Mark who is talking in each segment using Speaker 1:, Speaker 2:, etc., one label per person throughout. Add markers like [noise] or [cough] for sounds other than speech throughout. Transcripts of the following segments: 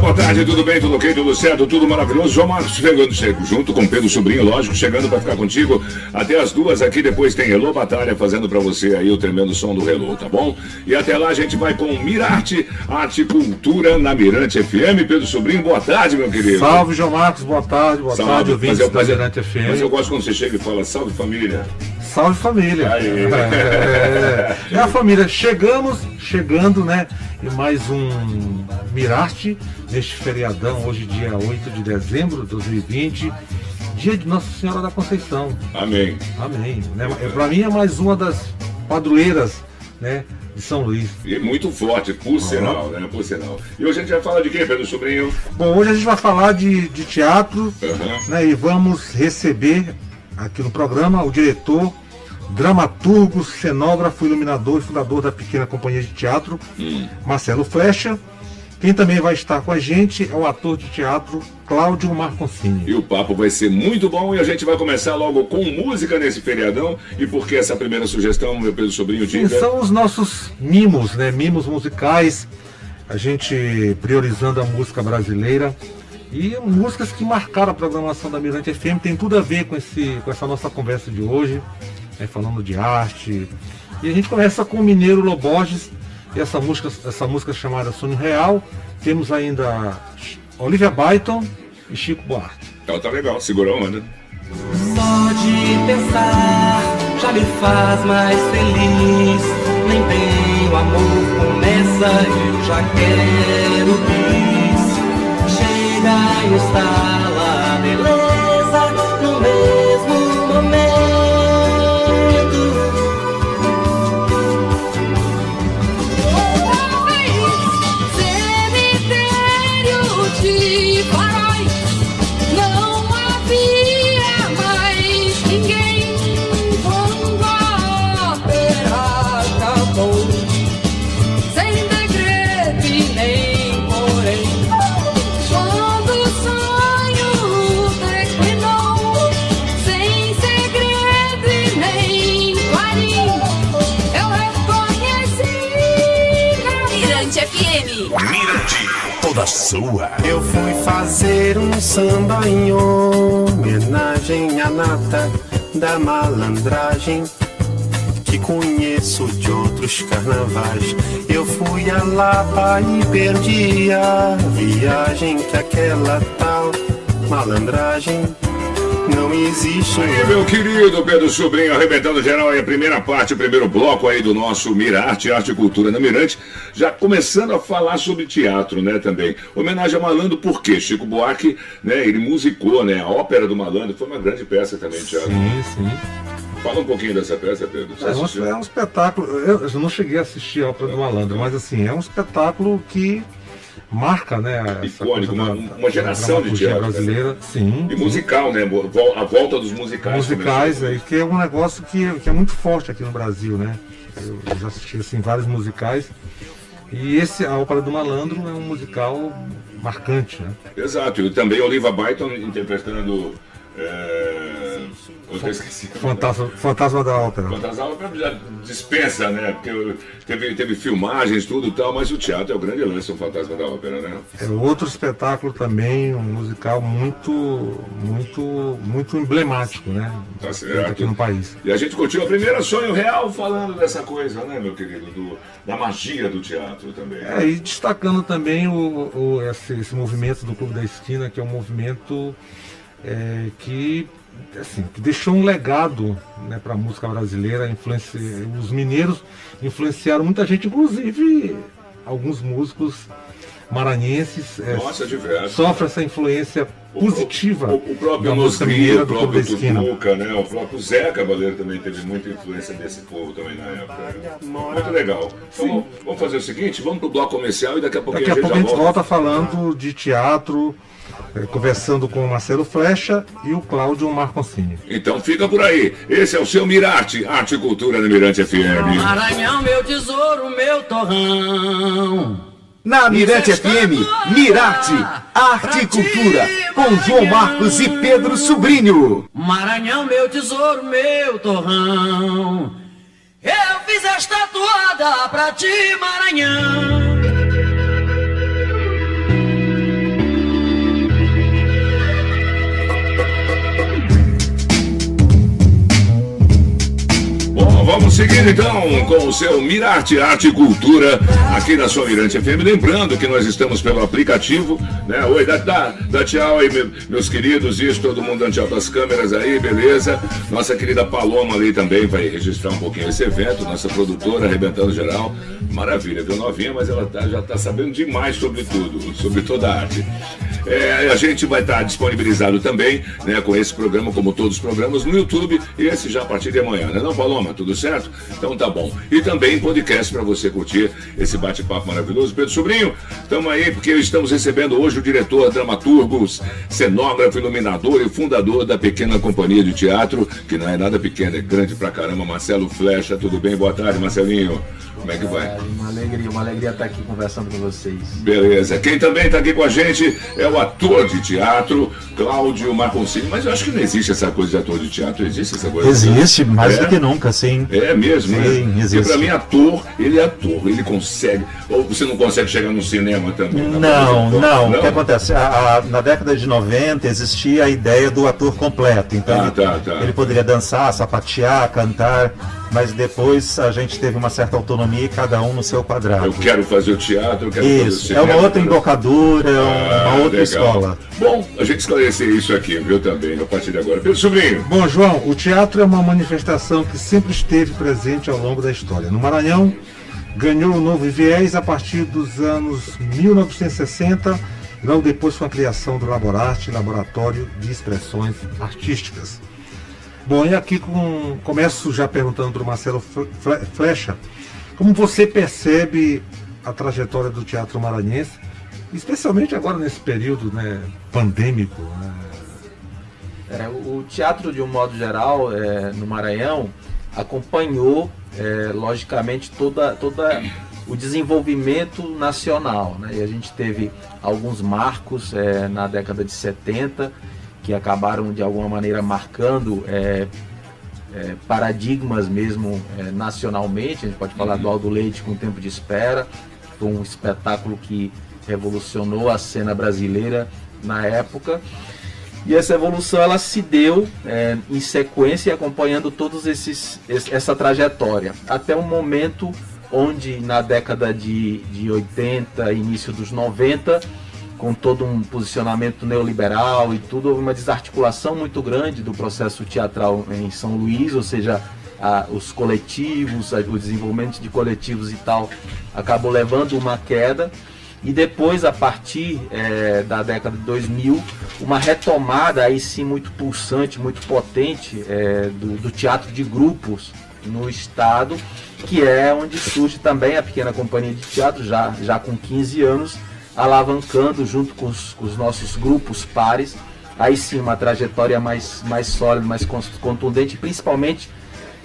Speaker 1: Boa tarde, tudo bem, tudo ok, tudo certo, tudo maravilhoso. João Marcos chegando, junto com Pedro Sobrinho, lógico, chegando para ficar contigo até as duas aqui. Depois tem Hello Batalha fazendo para você aí o tremendo som do Hello, tá bom? E até lá a gente vai com Mirarte, Arte e Cultura na Mirante FM. Pedro Sobrinho, boa tarde, meu querido.
Speaker 2: Salve, João Marcos, boa tarde, boa salve, tarde, ouvintes
Speaker 1: mas eu, da Mirante FM. Mas eu gosto quando você chega e fala salve família.
Speaker 2: Salve família. É, é, a família. Chegamos, chegando, né? E mais um Mirarte neste feriadão, hoje dia 8 de dezembro de 2020, dia de Nossa Senhora da Conceição.
Speaker 1: Amém.
Speaker 2: Amém. Né? Para mim é mais uma das padroeiras, né? De São Luís.
Speaker 1: E muito forte, por uhum. sinal, né? Por sinal. E hoje a gente vai falar de quem, Pedro Sobrinho?
Speaker 2: Bom, hoje a gente vai falar de, de teatro, uhum. né? E vamos receber aqui no programa o diretor dramaturgo, cenógrafo, iluminador e fundador da pequena companhia de teatro, hum. Marcelo Flecha. Quem também vai estar com a gente é o ator de teatro Cláudio Marconcini.
Speaker 1: E o papo vai ser muito bom e a gente vai começar logo com música nesse feriadão. E por que essa primeira sugestão, meu Pedro Sobrinho,
Speaker 2: Sim, são os nossos mimos, né? Mimos musicais. A gente priorizando a música brasileira. E músicas que marcaram a programação da Mirante FM tem tudo a ver com, esse, com essa nossa conversa de hoje né, falando de arte. E a gente começa com o Mineiro Loborges e essa música, essa música chamada Sonho Real. Temos ainda Olivia Byton e Chico Buarque.
Speaker 1: Então tá legal, segurou a onda.
Speaker 3: Só de pensar já me faz mais feliz. Nem tenho amor, começa, eu já quero bis. Chega e instala, beleza.
Speaker 4: Sua. Eu fui fazer um samba em homenagem à nata da malandragem que conheço de outros carnavais. Eu fui a Lapa e perdi a viagem que aquela tal malandragem não existe.
Speaker 1: Aí, meu querido Pedro Sobrinho, arrebentando geral aí a primeira parte, o primeiro bloco aí do nosso Mirarte, Arte e Cultura na Mirante, já começando a falar sobre teatro, né, também. Homenagem a Malandro, por quê? Chico Buarque, né, ele musicou, né, a Ópera do Malandro, foi uma grande peça também, Tiago.
Speaker 2: Sim, sim.
Speaker 1: Fala um pouquinho dessa peça, Pedro.
Speaker 2: É um, é um, espetáculo, eu, eu, não cheguei a assistir a Ópera do Malandro, mas assim, é um espetáculo que marca, né?
Speaker 1: Icônico, uma, da, uma geração de teatro.
Speaker 2: Né? brasileira, sim.
Speaker 1: E musical, né? A volta dos musicais.
Speaker 2: Musicais, aí, que é um negócio que, que é muito forte aqui no Brasil, né? Eu, eu já assisti assim, vários musicais. E esse, a Ópera do Malandro, é um musical marcante, né?
Speaker 1: Exato, e também Oliva Byton interpretando. É eu esqueci.
Speaker 2: Fantasma, Fantasma da Ópera.
Speaker 1: Fantasma da Ópera já dispensa, né? Porque teve, teve filmagens, tudo e tal, mas o teatro é o grande lance, o Fantasma da Ópera, né?
Speaker 2: É outro espetáculo também, um musical muito, muito, muito emblemático, né?
Speaker 1: Tá certo.
Speaker 2: Aqui no país.
Speaker 1: E a gente curtiu a primeira sonho real falando dessa coisa, né, meu querido? Do, da magia do teatro também.
Speaker 2: É, e destacando também o, o esse, esse movimento do Clube da Esquina, que é um movimento é, que assim, que deixou um legado né, para a música brasileira. Os mineiros influenciaram muita gente, inclusive alguns músicos maranhenses.
Speaker 1: É, Nossa,
Speaker 2: é, sofre essa influência positiva
Speaker 1: o, o, o próprio Nosguinho, o próprio Tutuca, né? O próprio Zé Cabaleiro também teve muita influência desse povo também na época. Né? Muito legal. Então, vamos fazer o seguinte, vamos pro bloco comercial e daqui a pouco
Speaker 2: daqui a, a pouco a gente volta. volta falando de teatro, eh, conversando com o Marcelo Flecha e o Cláudio Marconcini.
Speaker 1: Então fica por aí. Esse é o seu Mirarte, Arte e Cultura no Mirante FM.
Speaker 5: Maranhão, meu tesouro, meu torrão.
Speaker 6: Na Mirante FM, Mirarte, Arte e Cultura, com João Marcos e Pedro Sobrinho.
Speaker 5: Maranhão, meu tesouro, meu torrão. Eu fiz esta toada pra ti, Maranhão.
Speaker 1: Seguir então com o seu Mirarte Arte e Cultura aqui na sua Mirante FM. Lembrando que nós estamos pelo aplicativo, né? Oi, dá, dá, dá tchau aí, meus queridos. Isso, todo mundo dando tchau das câmeras aí, beleza? Nossa querida Paloma ali também vai registrar um pouquinho esse evento, nossa produtora, arrebentando geral. Maravilha, viu? Novinha, mas ela tá, já tá sabendo demais sobre tudo, sobre toda a arte. É, a gente vai estar disponibilizado também, né, com esse programa, como todos os programas, no YouTube, e esse já a partir de amanhã, né? Não, Paloma? Tudo certo? Então tá bom. E também podcast para você curtir esse bate-papo maravilhoso. Pedro Sobrinho, estamos aí porque estamos recebendo hoje o diretor, dramaturgo, cenógrafo, iluminador e fundador da pequena companhia de teatro, que não é nada pequena, é grande pra caramba, Marcelo Flecha. Tudo bem? Boa tarde, Marcelinho. Como é que vai?
Speaker 7: Uma alegria, uma alegria estar aqui conversando com vocês.
Speaker 1: Beleza. Quem também está aqui com a gente é o ator de teatro, Cláudio Marconcini. Mas eu acho que não existe essa coisa de ator de teatro. Existe essa coisa?
Speaker 8: Existe, mais é? do que nunca, sim.
Speaker 1: É mesmo,
Speaker 8: né? sim,
Speaker 1: né? Existe. Porque para mim, ator, ele é ator. Ele consegue. Ou você não consegue chegar no cinema também?
Speaker 8: Não, não, não. O que acontece? A, a, na década de 90 existia a ideia do ator completo. Então, ah, tá, tá. ele poderia dançar, sapatear, cantar mas depois a gente teve uma certa autonomia e cada um no seu quadrado.
Speaker 1: Eu quero fazer o teatro, eu quero
Speaker 8: isso, fazer o cinema. É uma outra embocadura, é ah, uma outra legal. escola.
Speaker 1: Bom, a gente esclarecer isso aqui, viu, também, a partir de agora. Pedro Sobrinho.
Speaker 2: Bom, João, o teatro é uma manifestação que sempre esteve presente ao longo da história. No Maranhão, ganhou um novo viés a partir dos anos 1960, logo depois com a criação do Laborarte, Laboratório de Expressões Artísticas. Bom, e aqui com, começo já perguntando para o Marcelo Flecha, como você percebe a trajetória do teatro maranhense, especialmente agora nesse período né, pandêmico? Né?
Speaker 7: É, o teatro, de um modo geral, é, no Maranhão, acompanhou, é, logicamente, toda, toda o desenvolvimento nacional. Né? E a gente teve alguns marcos é, na década de 70, que acabaram de alguma maneira marcando é, é, paradigmas mesmo é, nacionalmente. A gente pode falar uhum. do Aldo Leite com Tempo de Espera, foi um espetáculo que revolucionou a cena brasileira na época. E essa evolução ela se deu é, em sequência acompanhando todos esses essa trajetória até um momento onde na década de, de 80, início dos 90, com todo um posicionamento neoliberal e tudo, houve uma desarticulação muito grande do processo teatral em São Luís, ou seja, a, os coletivos, a, o desenvolvimento de coletivos e tal, acabou levando uma queda. E depois, a partir é, da década de 2000, uma retomada aí sim muito pulsante, muito potente é, do, do teatro de grupos no estado, que é onde surge também a pequena companhia de teatro, já, já com 15 anos, alavancando junto com os, com os nossos grupos pares, aí sim uma trajetória mais, mais sólida, mais contundente, principalmente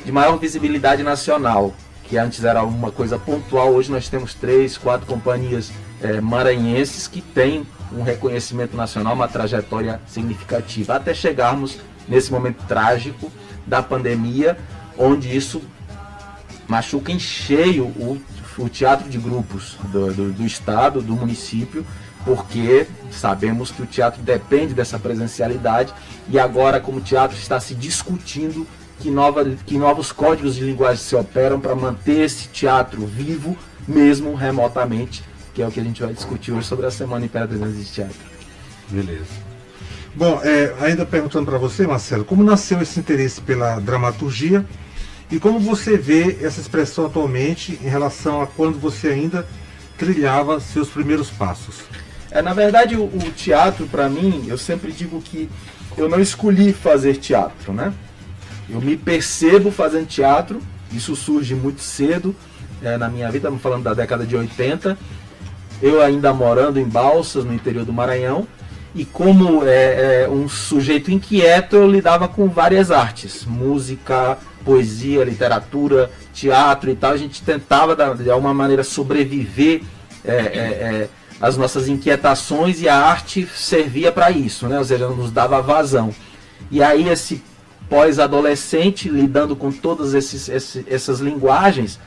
Speaker 7: de maior visibilidade nacional, que antes era uma coisa pontual, hoje nós temos três, quatro companhias é, maranhenses que têm um reconhecimento nacional, uma trajetória significativa, até chegarmos nesse momento trágico da pandemia, onde isso machuca em cheio o o teatro de grupos do, do, do estado, do município, porque sabemos que o teatro depende dessa presencialidade e agora, como o teatro está se discutindo que, nova, que novos códigos de linguagem se operam para manter esse teatro vivo, mesmo remotamente, que é o que a gente vai discutir hoje sobre a Semana Imperatriz de Teatro.
Speaker 2: Beleza. Bom, é, ainda perguntando para você, Marcelo, como nasceu esse interesse pela dramaturgia e como você vê essa expressão atualmente em relação a quando você ainda trilhava seus primeiros passos?
Speaker 7: É, na verdade, o, o teatro, para mim, eu sempre digo que eu não escolhi fazer teatro, né? Eu me percebo fazendo teatro, isso surge muito cedo é, na minha vida, estamos falando da década de 80. Eu ainda morando em Balsas, no interior do Maranhão, e como é, é, um sujeito inquieto, eu lidava com várias artes, música, poesia, literatura, teatro e tal. A gente tentava de alguma maneira sobreviver é, é, é às nossas inquietações e a arte servia para isso, né? Ou seja, nos dava vazão. E aí esse pós-adolescente lidando com todas esses, esses, essas linguagens,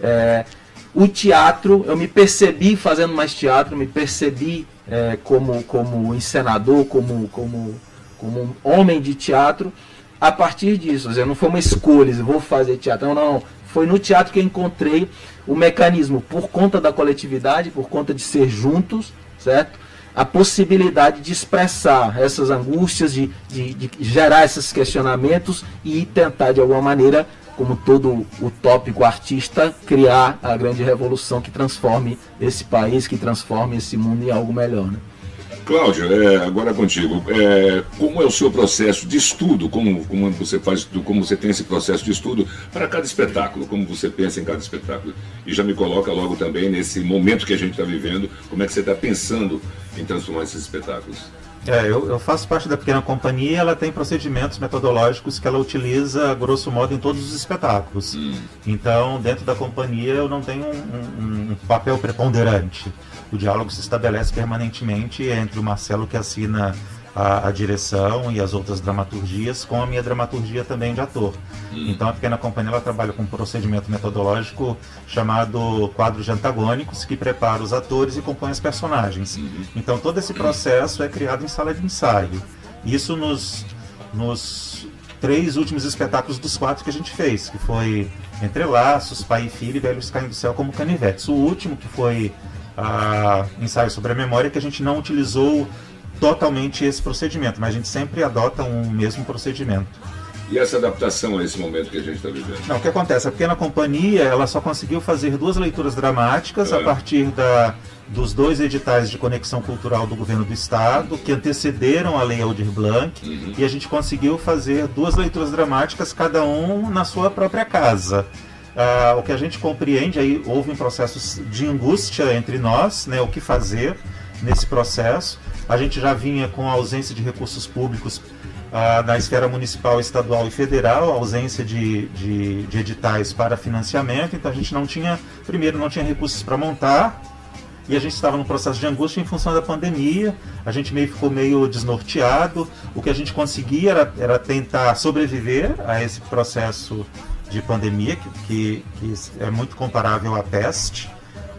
Speaker 7: é, o teatro, eu me percebi fazendo mais teatro, me percebi é, como, como encenador, como, como, como homem de teatro, a partir disso. Dizer, não foi uma escolha, vou fazer teatro. Não, não. Foi no teatro que eu encontrei o mecanismo, por conta da coletividade, por conta de ser juntos, certo? A possibilidade de expressar essas angústias, de, de, de gerar esses questionamentos e tentar, de alguma maneira, como todo utópico artista, criar a grande revolução que transforme esse país, que transforme esse mundo em algo melhor. Né?
Speaker 1: Cláudio, é, agora contigo. É, como é o seu processo de estudo? Como, como você faz, como você tem esse processo de estudo para cada espetáculo? Como você pensa em cada espetáculo? E já me coloca logo também nesse momento que a gente está vivendo, como é que você está pensando em transformar esses espetáculos?
Speaker 8: É, eu, eu, faço parte da pequena companhia ela tem procedimentos metodológicos que ela utiliza, grosso modo, em todos os espetáculos. Hum. Então, dentro da companhia, eu não tenho um, um, um, papel preponderante. O diálogo se estabelece permanentemente entre o Marcelo, que assina a, a, direção e as outras dramaturgias com a minha dramaturgia também de ator. Hum. Então a Pequena Companhia ela trabalha com um procedimento metodológico chamado quadro de antagônicos que prepara os atores e compõe os personagens. Hum. Então todo esse processo é criado em sala de ensaio. Isso nos, nos três últimos espetáculos dos quatro que a gente fez, que foi Entre Laços, Pai e Filho e Velhos Caindo do Céu como Canivetes. O último que foi a ensaio sobre a memória que a gente não utilizou totalmente esse procedimento, mas a gente sempre adota um mesmo procedimento.
Speaker 1: E essa adaptação a esse momento que a gente está vivendo?
Speaker 8: Não, o que acontece? A pequena companhia ela só conseguiu fazer duas leituras dramáticas é. a partir da, dos dois editais de conexão cultural do governo do estado, que antecederam a Lei Aldir Blanc, uhum. e a gente conseguiu fazer duas leituras dramáticas, cada um na sua própria casa. Ah, o que a gente compreende, aí houve um processo de angústia entre nós, né, o que fazer nesse processo. A gente já vinha com a ausência de recursos públicos ah, na esfera municipal, estadual e federal, a ausência de, de, de editais para financiamento, então a gente não tinha, primeiro, não tinha recursos para montar, e a gente estava num processo de angústia em função da pandemia, a gente meio ficou meio desnorteado, o que a gente conseguia era, era tentar sobreviver a esse processo de pandemia, que, que, que é muito comparável à peste,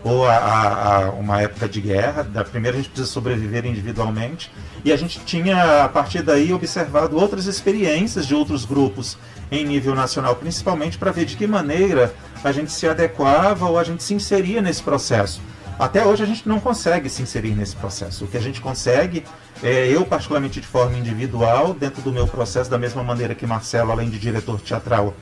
Speaker 8: ou a, a, a, uma época de guerra. Da primeira a gente precisa sobreviver individualmente. E a gente tinha, a partir daí, observado outras experiências de outros grupos em nível nacional, principalmente para ver de que maneira a gente se adequava ou a gente se inseria nesse processo. Até hoje a gente não consegue se inserir nesse processo. O que a gente consegue, é, eu particularmente de forma individual, dentro do meu processo, da mesma maneira que Marcelo, além de diretor teatral,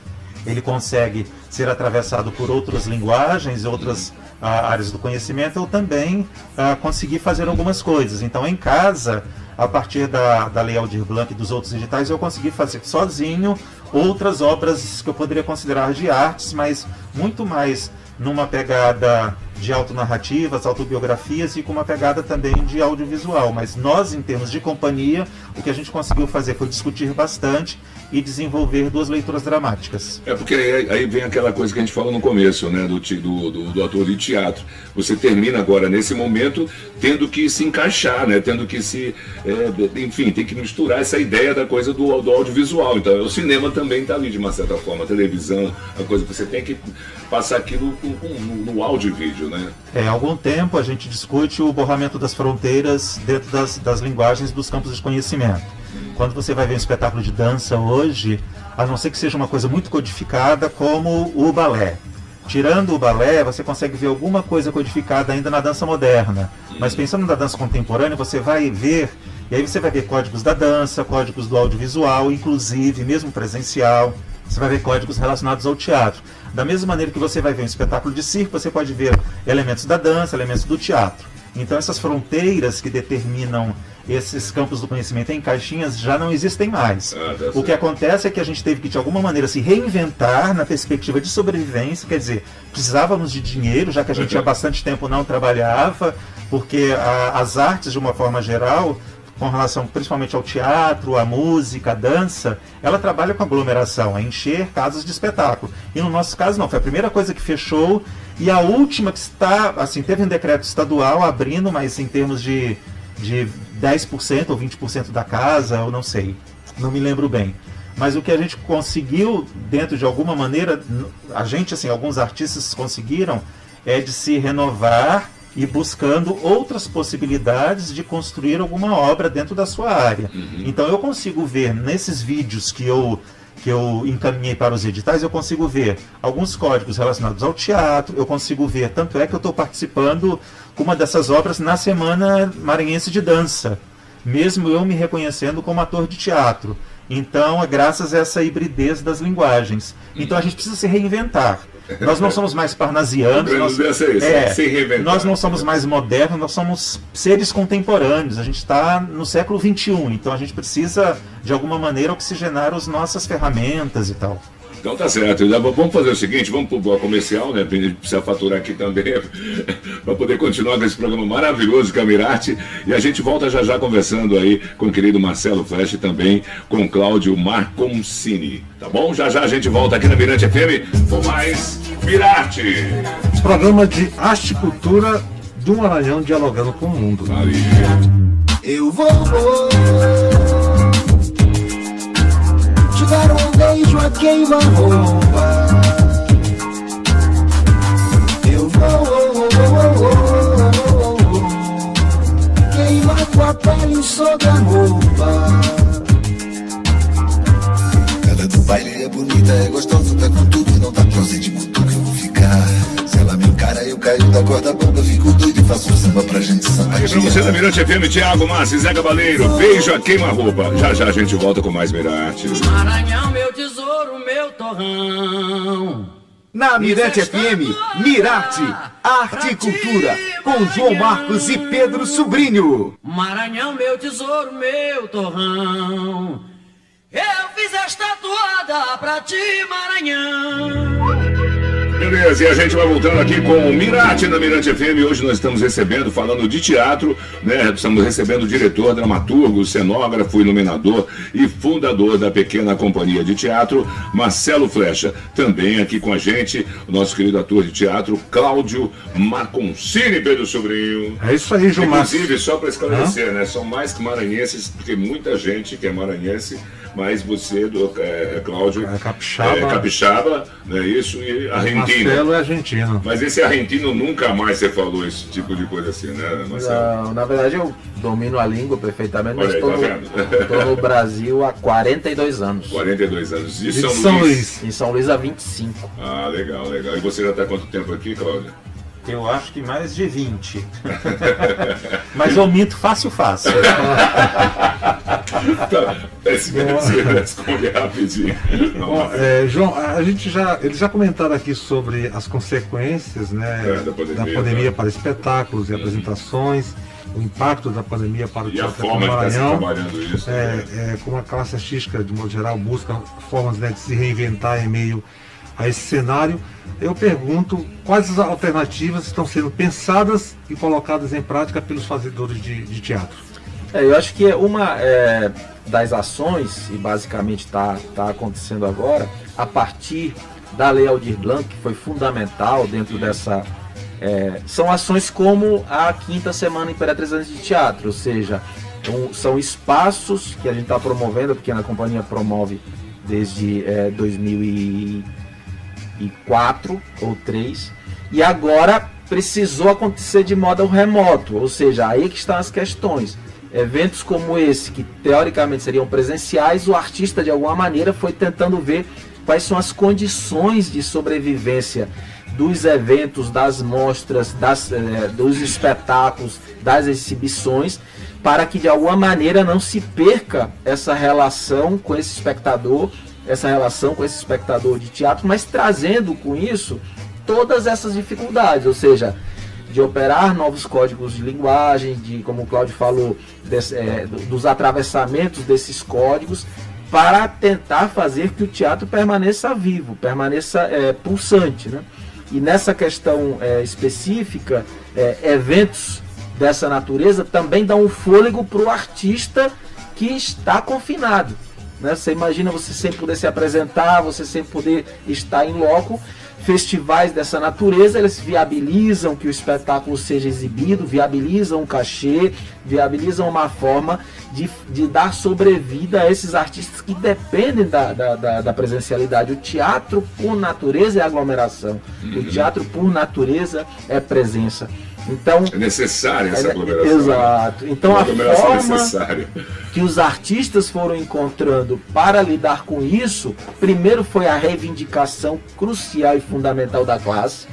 Speaker 8: ele consegue ser atravessado por outras linguagens, outras áreas do conhecimento, eu também ah, consegui fazer algumas coisas. Então, em casa, a partir da, da Lei Aldir Blanc e dos outros editais, eu consegui fazer sozinho outras obras que eu poderia considerar de artes, mas muito mais numa pegada de autonarrativas, autobiografias e com uma pegada também de audiovisual. Mas nós, em termos de companhia, o que a gente conseguiu fazer foi discutir bastante e desenvolver duas leituras dramáticas.
Speaker 1: É porque aí, vem aquela coisa que a gente falou no começo, né, do, do, do, do, ator de teatro. Você termina agora, nesse momento, tendo que se encaixar, né, tendo que se. É, enfim, tem que misturar essa ideia da coisa do, do audiovisual. Então, o cinema também está ali, de uma certa forma, a televisão, a coisa que você tem que passar aquilo no, no áudio e vídeo, né?
Speaker 8: É, há algum tempo a gente discute o borramento das fronteiras dentro das, das linguagens dos campos de conhecimento. Quando você vai ver um espetáculo de dança hoje, a não ser que seja uma coisa muito codificada, como o balé. Tirando o balé, você consegue ver alguma coisa codificada ainda na dança moderna. Mas pensando na dança contemporânea, você vai ver, e aí você vai ver códigos da dança, códigos do audiovisual, inclusive, mesmo presencial. Você vai ver códigos relacionados ao teatro. Da mesma maneira que você vai ver um espetáculo de circo, você pode ver elementos da dança, elementos do teatro. Então essas fronteiras que determinam esses campos do conhecimento em caixinhas já não existem mais. Ah, o que acontece é que a gente teve que, de alguma maneira, se reinventar na perspectiva de sobrevivência, quer dizer, precisávamos de dinheiro, já que a gente há bastante tempo não trabalhava, porque a, as artes, de uma forma geral, com relação principalmente ao teatro, à música, à dança, ela trabalha com aglomeração, a encher casas de espetáculo. E no nosso caso não, foi a primeira coisa que fechou e a última que está, assim, teve um decreto estadual abrindo, mas em termos de, de 10% ou 20% da casa, eu não sei, não me lembro bem. Mas o que a gente conseguiu, dentro de alguma maneira, a gente, assim, alguns artistas conseguiram, é de se renovar e buscando outras possibilidades de construir alguma obra dentro da sua área. Uhum. Então eu consigo ver nesses vídeos que eu que eu encaminhei para os editais, eu consigo ver alguns códigos relacionados ao teatro, eu consigo ver, tanto é que eu estou participando com uma dessas obras na Semana Maranhense de Dança, mesmo eu me reconhecendo como ator de teatro. Então, é graças a essa hibridez das linguagens. Então, a gente precisa se reinventar. Nós não somos mais parnasianos. Nós, é, nós não somos mais modernos, nós somos seres contemporâneos. A gente está no século XXI, então a gente precisa, de alguma maneira, oxigenar as nossas ferramentas e tal.
Speaker 1: Então tá certo. Vamos fazer o seguinte, vamos pro bloco comercial, né? A gente precisa faturar aqui também [laughs] para poder continuar com esse programa maravilhoso Camirate. E a gente volta já já conversando aí com o querido Marcelo Flash e também com Cláudio Marconcini. Tá bom? Já já a gente volta aqui na Mirante FM com mais Mirarte.
Speaker 2: Programa de arte e cultura do Maranhão dialogando com o mundo. Valeu.
Speaker 9: Eu vou dar um beijo a queima-roupa. Eu vou queimar tua pele sobre a roupa. Baile é bonita, é gostosa, tá com tudo, não tá closet de muito cara, eu caio da corda bamba, fico doido e faço samba pra gente sambar.
Speaker 1: Aí pra você da Mirante FM, Thiago Massi, Zé Cabaleiro, beijo a queima-roupa. Já já a gente volta com mais Mirante.
Speaker 5: Maranhão, meu tesouro, meu torrão.
Speaker 6: Na Mirante FM, Mirarte, Arte e Cultura, com João Marcos e Pedro Sobrinho.
Speaker 5: Maranhão, meu tesouro, meu torrão. Eu fiz esta toada pra ti, Maranhão.
Speaker 1: Beleza, e a gente vai voltando aqui com o Mirate na Mirante FM. Hoje nós estamos recebendo, falando de teatro, né? Estamos recebendo o diretor, dramaturgo, cenógrafo, iluminador e fundador da pequena companhia de teatro, Marcelo Flecha. Também aqui com a gente, o nosso querido ator de teatro, Cláudio Marconcini, Pedro Sobrinho.
Speaker 2: É isso aí, João
Speaker 1: Inclusive, só para esclarecer, né? São mais que maranhenses, porque muita gente que é maranhense mas você, do, é, é, Cláudio,
Speaker 2: é capixaba, é,
Speaker 1: capixaba, né, isso, e argentino.
Speaker 2: Marcelo é argentino.
Speaker 1: Mas esse argentino nunca mais você falou esse tipo de coisa assim, né,
Speaker 7: Marcelo? Não, na verdade eu domino a língua perfeitamente, mas estou, tá no, [laughs] no, Brasil há 42 anos.
Speaker 1: 42 anos.
Speaker 2: E São, São Luís? Luís?
Speaker 7: Em São Luís há 25.
Speaker 1: Ah, legal, legal. E você já está quanto tempo aqui, Cláudio?
Speaker 8: Eu acho que mais de 20. [laughs] Mas eu minto fácil, fácil.
Speaker 1: tá, responde rapidinho.
Speaker 2: Bom, é, João, a gente já, eles já comentaram aqui sobre as consequências né, é, da pandemia, da pandemia tá. para espetáculos e uhum. apresentações, o impacto da pandemia para o
Speaker 1: e Teatro do Maranhão. Isso,
Speaker 2: é, né? é, como a classe artística, de modo geral, busca formas né, de se reinventar em meio a esse cenário, eu pergunto quais as alternativas estão sendo pensadas e colocadas em prática pelos fazedores de, de teatro.
Speaker 7: É, eu acho que uma é, das ações, e basicamente está tá acontecendo agora, a partir da Lei Aldir Blanc, que foi fundamental dentro dessa. É, são ações como a quinta semana Imperatriz de Teatro, ou seja, um, são espaços que a gente está promovendo, a Pequena Companhia promove desde é, 2000 quatro ou três, e agora precisou acontecer de modo remoto, ou seja, aí que estão as questões. Eventos como esse, que teoricamente seriam presenciais, o artista de alguma maneira foi tentando ver quais são as condições de sobrevivência dos eventos, das mostras, das, eh, dos espetáculos, das exibições, para que de alguma maneira não se perca essa relação com esse espectador essa relação com esse espectador de teatro, mas trazendo com isso todas essas dificuldades, ou seja, de operar novos códigos de linguagem, de, como o Cláudio falou, desse, é, dos atravessamentos desses códigos, para tentar fazer que o teatro permaneça vivo, permaneça é, pulsante. Né? E nessa questão é, específica, é, eventos dessa natureza também dão um fôlego para o artista que está confinado. Né? Você imagina você sempre poder se apresentar, você sempre poder estar em loco festivais dessa natureza, eles viabilizam que o espetáculo seja exibido, viabilizam o cachê, viabilizam uma forma de, de dar sobrevida a esses artistas que dependem da, da, da, da presencialidade. O teatro, por natureza, é aglomeração. O uhum. teatro, por natureza, é presença. Então,
Speaker 1: é necessária essa
Speaker 7: é,
Speaker 1: aglomeração. Né?
Speaker 7: Exato. Então a forma necessária. que os artistas foram encontrando para lidar com isso, primeiro foi a reivindicação crucial e fundamental da classe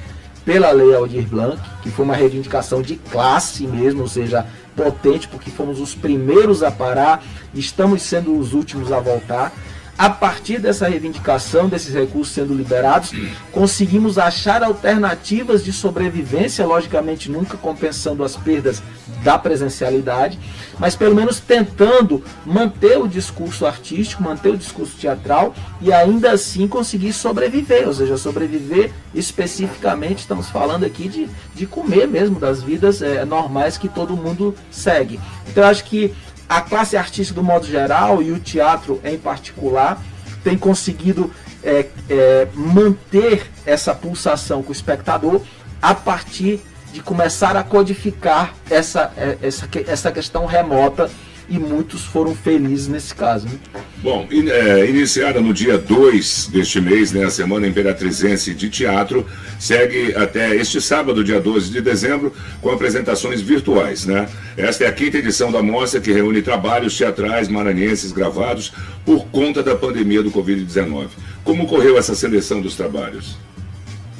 Speaker 7: pela Lei Aldir Blanc, que foi uma reivindicação de classe mesmo, ou seja, potente, porque fomos os primeiros a parar, estamos sendo os últimos a voltar a partir dessa reivindicação, desses recursos sendo liberados, conseguimos achar alternativas de sobrevivência, logicamente nunca compensando as perdas da presencialidade, mas pelo menos tentando manter o discurso artístico, manter o discurso teatral e ainda assim conseguir sobreviver, ou seja, sobreviver especificamente, estamos falando aqui de, de comer mesmo, das vidas é, normais que todo mundo segue. Então acho que a classe artística do modo geral e o teatro em particular tem conseguido é, é, manter essa pulsação com o espectador a partir de começar a codificar essa, é, essa, essa questão remota e muitos foram felizes nesse caso. Né?
Speaker 1: Bom, in, é, iniciada no dia 2 deste mês, né, a Semana Imperatrizense de Teatro, segue até este sábado, dia 12 de dezembro, com apresentações virtuais. Né? Esta é a quinta edição da mostra que reúne trabalhos teatrais maranhenses gravados por conta da pandemia do Covid-19. Como ocorreu essa seleção dos trabalhos?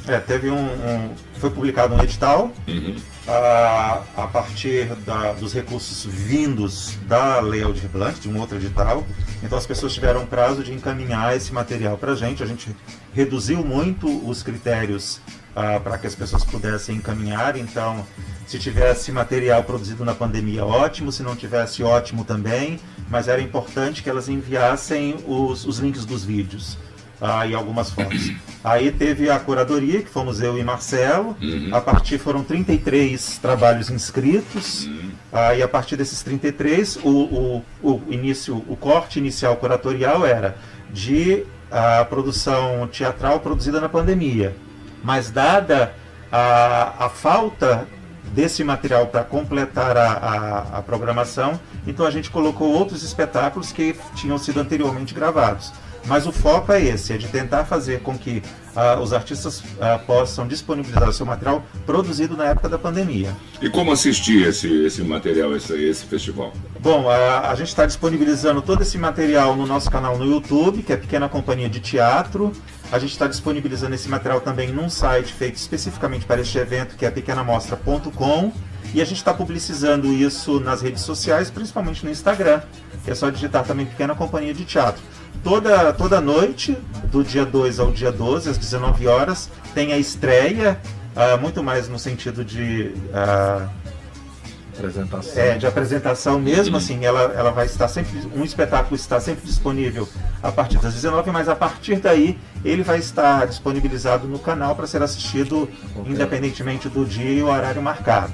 Speaker 8: É, teve um, um foi publicado um edital uhum. A, a partir da, dos recursos vindos da Lei Aldir Blanc, de um outro edital. Então as pessoas tiveram prazo de encaminhar esse material para a gente. A gente reduziu muito os critérios ah, para que as pessoas pudessem encaminhar. Então, se tivesse material produzido na pandemia, ótimo. Se não tivesse, ótimo também. Mas era importante que elas enviassem os, os links dos vídeos e algumas fotos. Aí teve a curadoria, que fomos eu e Marcelo. Uhum. A partir foram 33 trabalhos inscritos. Uhum. Aí a partir desses 33, o, o, o, início, o corte inicial curatorial era de a produção teatral produzida na pandemia. Mas dada a, a falta desse material para completar a, a, a programação, então a gente colocou outros espetáculos que tinham sido anteriormente gravados. Mas o foco é esse, é de tentar fazer com que uh, os artistas uh, possam disponibilizar o seu material produzido na época da pandemia.
Speaker 1: E como assistir esse, esse material, esse, esse festival?
Speaker 8: Bom, a, a gente está disponibilizando todo esse material no nosso canal no YouTube, que é Pequena Companhia de Teatro. A gente está disponibilizando esse material também num site feito especificamente para este evento, que é pequenamostra.com. E a gente está publicizando isso nas redes sociais, principalmente no Instagram, que é só digitar também Pequena Companhia de Teatro toda, toda noite, do dia 2 ao dia 12, às 19 horas, tem a estreia, uh, muito mais no sentido de. Uh,
Speaker 7: apresentação.
Speaker 8: É, de apresentação mesmo, uhum. assim, ela, ela vai estar sempre, um espetáculo está sempre disponível a partir das 19, mas a partir daí ele vai estar disponibilizado no canal para ser assistido okay. independentemente do dia e o horário marcado.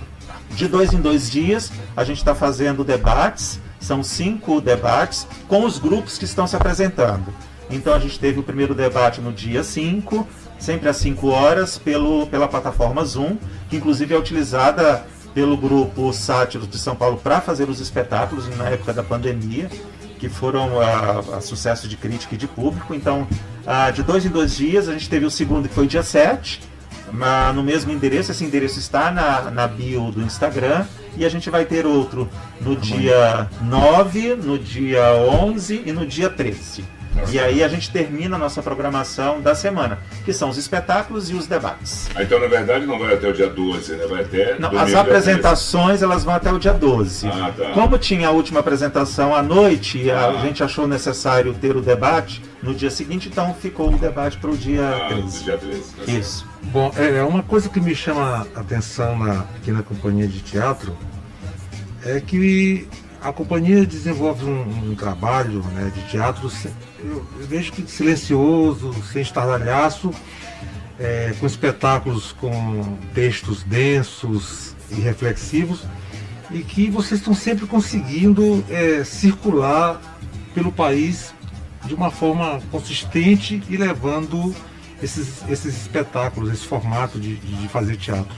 Speaker 8: De dois em dois dias, a gente está fazendo debates são cinco debates com os grupos que estão se apresentando. Então a gente teve o primeiro debate no dia 5, sempre às 5 horas, pelo, pela plataforma Zoom, que inclusive é utilizada pelo grupo Sátiros de São Paulo para fazer os espetáculos na época da pandemia, que foram a, a sucesso de crítica e de público. Então, a, de dois em dois dias, a gente teve o segundo, que foi dia 7, no mesmo endereço. Esse endereço está na, na bio do Instagram. E a gente vai ter outro no dia 9, no dia 11 e no dia 13. E aí a gente termina a nossa programação da semana, que são os espetáculos e os debates.
Speaker 1: Ah, então, na verdade, não vai até o dia 12, né? Vai até.
Speaker 8: Não, as apresentações elas vão até o dia 12. Ah, tá. Como tinha a última apresentação à noite, ah. a gente achou necessário ter o debate no dia seguinte, então ficou o debate para o dia ah, 13.
Speaker 1: Dia 13
Speaker 8: tá Isso.
Speaker 2: Bom, é, é uma coisa que me chama a atenção na companhia de teatro é que a companhia desenvolve um, um trabalho né, de teatro, eu, vejo que silencioso, sem estardalhaço, é, com espetáculos com textos densos e reflexivos, e que vocês estão sempre conseguindo é, circular pelo país de uma forma consistente e levando esses, esses espetáculos, esse formato de, de fazer teatro.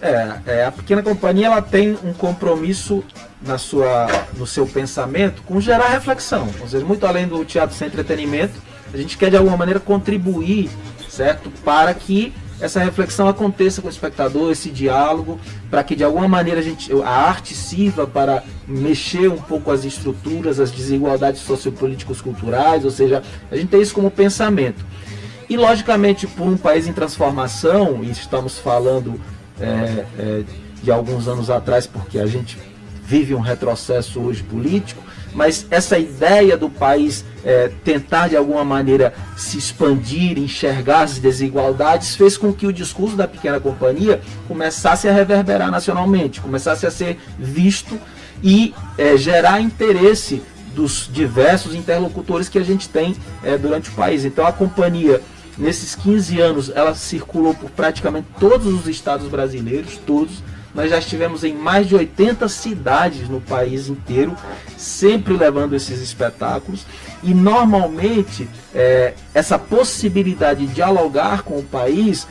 Speaker 7: É, é, a pequena companhia ela tem um compromisso na sua, no seu pensamento com gerar reflexão. Ou seja, muito além do teatro sem entretenimento, a gente quer de alguma maneira contribuir, certo, para que essa reflexão aconteça com o espectador, esse diálogo, para que de alguma maneira a, gente, a arte sirva para mexer um pouco as estruturas, as desigualdades sociopolíticos culturais, ou seja, a gente tem isso como pensamento. E logicamente, por um país em transformação, e estamos falando é, é, de alguns anos atrás, porque a gente vive um retrocesso hoje político, mas essa ideia do país é, tentar de alguma maneira se expandir, enxergar as desigualdades, fez com que o discurso da pequena companhia começasse a reverberar nacionalmente, começasse a ser visto e é, gerar interesse dos diversos interlocutores que a gente tem é, durante o país. Então a companhia nesses 15 anos ela circulou por praticamente todos os estados brasileiros, todos nós já estivemos em mais de 80 cidades no país inteiro, sempre levando esses espetáculos. E normalmente é, essa possibilidade de dialogar com o país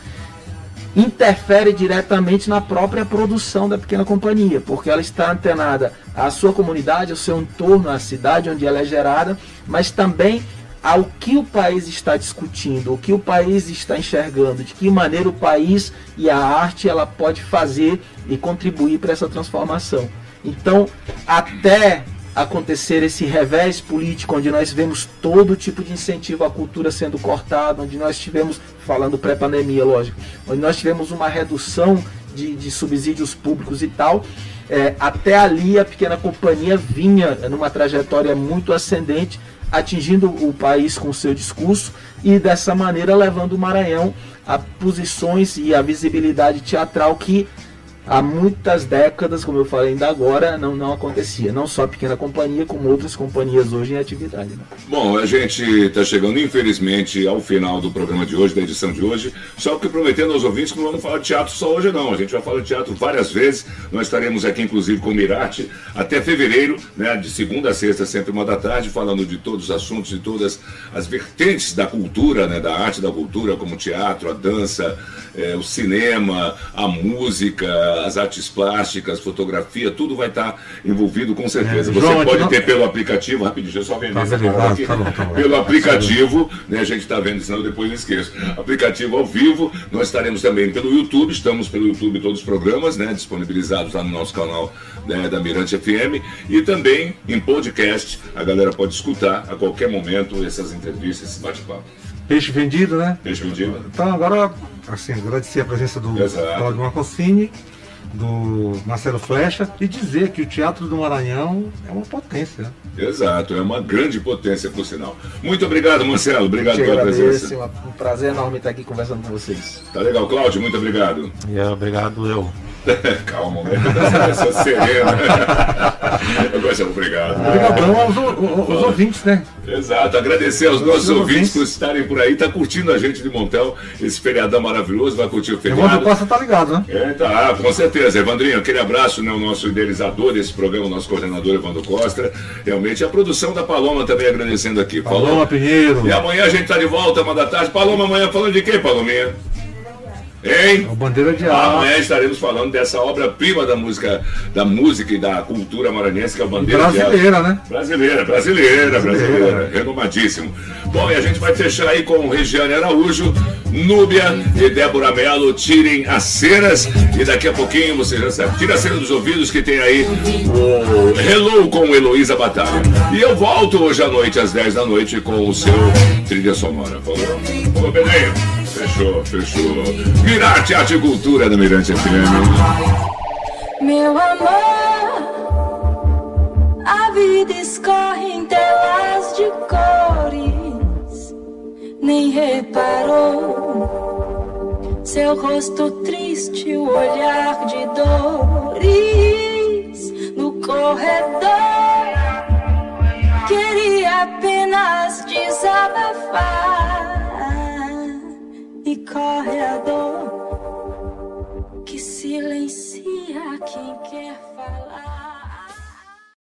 Speaker 7: interfere diretamente na própria produção da pequena companhia, porque ela está antenada à sua comunidade, ao seu entorno, à cidade onde ela é gerada, mas também ao que o país está discutindo, o que o país está enxergando, de que maneira o país e a arte ela pode fazer e contribuir para essa transformação. Então, até acontecer esse revés político, onde nós vemos todo tipo de incentivo à cultura sendo cortado, onde nós tivemos, falando pré-pandemia, lógico, onde nós tivemos uma redução de, de subsídios públicos e tal, é, até ali a pequena companhia vinha numa trajetória muito ascendente, atingindo o país com seu discurso e dessa maneira levando o Maranhão a posições e a visibilidade teatral que há muitas décadas, como eu falei ainda agora, não, não acontecia. Não só a pequena companhia, como outras companhias hoje em atividade. Né?
Speaker 1: Bom, a gente está chegando, infelizmente, ao final do programa de hoje, da edição de hoje. Só que prometendo aos ouvintes que não vamos falar de teatro só hoje, não. A gente vai falar de teatro várias vezes. Nós estaremos aqui, inclusive, com o Mirarte até fevereiro, né, de segunda a sexta, sempre uma da tarde, falando de todos os assuntos, de todas as vertentes da cultura, né, da arte da cultura, como o teatro, a dança, é, o cinema, a música, as artes plásticas, fotografia, tudo vai estar envolvido com certeza. É, Você João, pode não... ter pelo aplicativo, rapidinho, deixa eu só vender tá, essa tá, aqui. Tá bom, tá bom. Pelo aplicativo, né, a gente está vendo, senão depois não esqueço. Aplicativo ao vivo, nós estaremos também pelo YouTube, estamos pelo YouTube todos os programas, né, disponibilizados lá no nosso canal né, da Mirante FM e também em podcast. A galera pode escutar a qualquer momento essas entrevistas, esse bate-papo.
Speaker 2: Peixe vendido, né?
Speaker 1: Peixe vendido.
Speaker 2: Então agora, assim, agradecer a presença do Claudio Marcosini, do Marcelo Flecha e dizer que o Teatro do Maranhão é uma potência.
Speaker 1: Exato, é uma grande potência, por sinal. Muito obrigado, Marcelo. Obrigado pela presença.
Speaker 7: É um prazer enorme estar aqui conversando com vocês.
Speaker 1: Tá legal, Cláudio. Muito obrigado.
Speaker 8: E é, obrigado eu. [laughs]
Speaker 1: Calma, né? Essa serena. [laughs] Obrigado.
Speaker 2: Obrigadão aos, aos, ouvintes, né?
Speaker 1: Exato, agradecer aos nossos ouvintes por estarem por aí, tá curtindo a gente de montão, esse feriadão maravilhoso, vai curtir o feriado. Evandro
Speaker 2: Costa tá ligado, né?
Speaker 1: É, tá, com certeza. Evandrinho, aquele abraço, né, o nosso idealizador desse programa, o nosso coordenador Evandro Costa. Realmente, a produção da Paloma também agradecendo aqui.
Speaker 2: Paloma, Paloma Pinheiro.
Speaker 1: E amanhã a gente tá de volta, uma da tarde. Paloma, amanhã falando de quê, Palominha? Hein?
Speaker 2: A bandeira de ar.
Speaker 1: Amanhã estaremos falando dessa obra-prima da música, da música e da cultura maranhense, que é a bandeira
Speaker 2: brasileira,
Speaker 1: de ar.
Speaker 2: né?
Speaker 1: Brasileira, brasileira, brasileira, brasileira. Renomadíssimo. Bom, e a gente vai fechar aí com Regiane Araújo, Núbia e Débora Mello. Tirem as ceras e daqui a pouquinho você já sabe. Tira a cera dos ouvidos que tem aí o Hello com Heloísa Batalha. E eu volto hoje à noite, às 10 da noite, com o seu trilha sonora. Falou? Falou, Pedrinho? Fechou, fechou. Mirarte Arte e Cultura da Mirante FM.
Speaker 10: Meu amor, a vida escorre em telas de cores. Nem reparou seu rosto triste, o olhar de dores no corredor. Queria apenas desabafar e corre a dor que silencia quem quer falar.